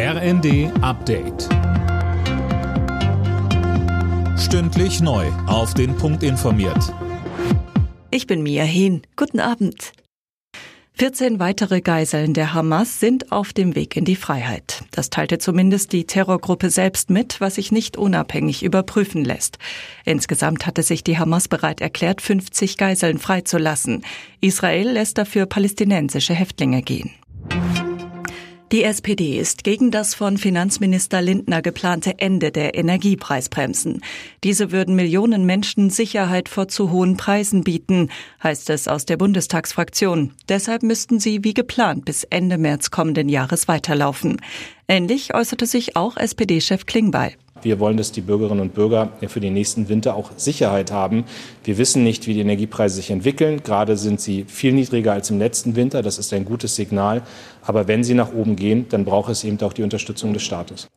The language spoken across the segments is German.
RND Update. Stündlich neu. Auf den Punkt informiert. Ich bin Mia Hehn. Guten Abend. 14 weitere Geiseln der Hamas sind auf dem Weg in die Freiheit. Das teilte zumindest die Terrorgruppe selbst mit, was sich nicht unabhängig überprüfen lässt. Insgesamt hatte sich die Hamas bereit erklärt, 50 Geiseln freizulassen. Israel lässt dafür palästinensische Häftlinge gehen. Die SPD ist gegen das von Finanzminister Lindner geplante Ende der Energiepreisbremsen. Diese würden Millionen Menschen Sicherheit vor zu hohen Preisen bieten, heißt es aus der Bundestagsfraktion. Deshalb müssten sie wie geplant bis Ende März kommenden Jahres weiterlaufen. Ähnlich äußerte sich auch SPD-Chef Klingbeil. Wir wollen, dass die Bürgerinnen und Bürger für den nächsten Winter auch Sicherheit haben. Wir wissen nicht, wie die Energiepreise sich entwickeln. Gerade sind sie viel niedriger als im letzten Winter. Das ist ein gutes Signal. Aber wenn sie nach oben gehen, dann braucht es eben auch die Unterstützung des Staates.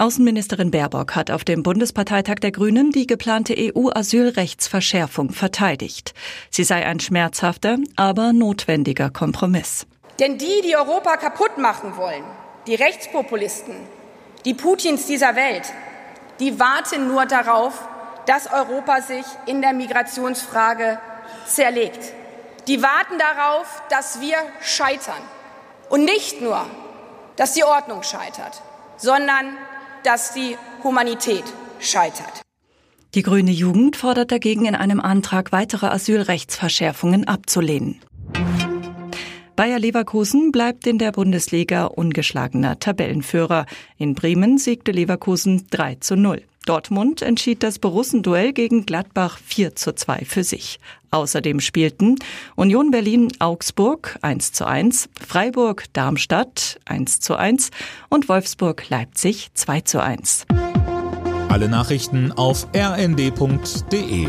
Außenministerin Baerbock hat auf dem Bundesparteitag der Grünen die geplante EU-Asylrechtsverschärfung verteidigt. Sie sei ein schmerzhafter, aber notwendiger Kompromiss. Denn die, die Europa kaputt machen wollen, die Rechtspopulisten, die Putins dieser Welt, die warten nur darauf, dass Europa sich in der Migrationsfrage zerlegt. Die warten darauf, dass wir scheitern. Und nicht nur, dass die Ordnung scheitert, sondern dass die Humanität scheitert. Die grüne Jugend fordert dagegen in einem Antrag weitere Asylrechtsverschärfungen abzulehnen. Bayer Leverkusen bleibt in der Bundesliga ungeschlagener Tabellenführer. In Bremen siegte Leverkusen 3 zu 0. Dortmund entschied das Borussenduell gegen Gladbach 4 zu 2 für sich. Außerdem spielten Union Berlin Augsburg 1 zu 1, Freiburg Darmstadt 1 zu 1 und Wolfsburg Leipzig 2 zu 1. Alle Nachrichten auf rnd.de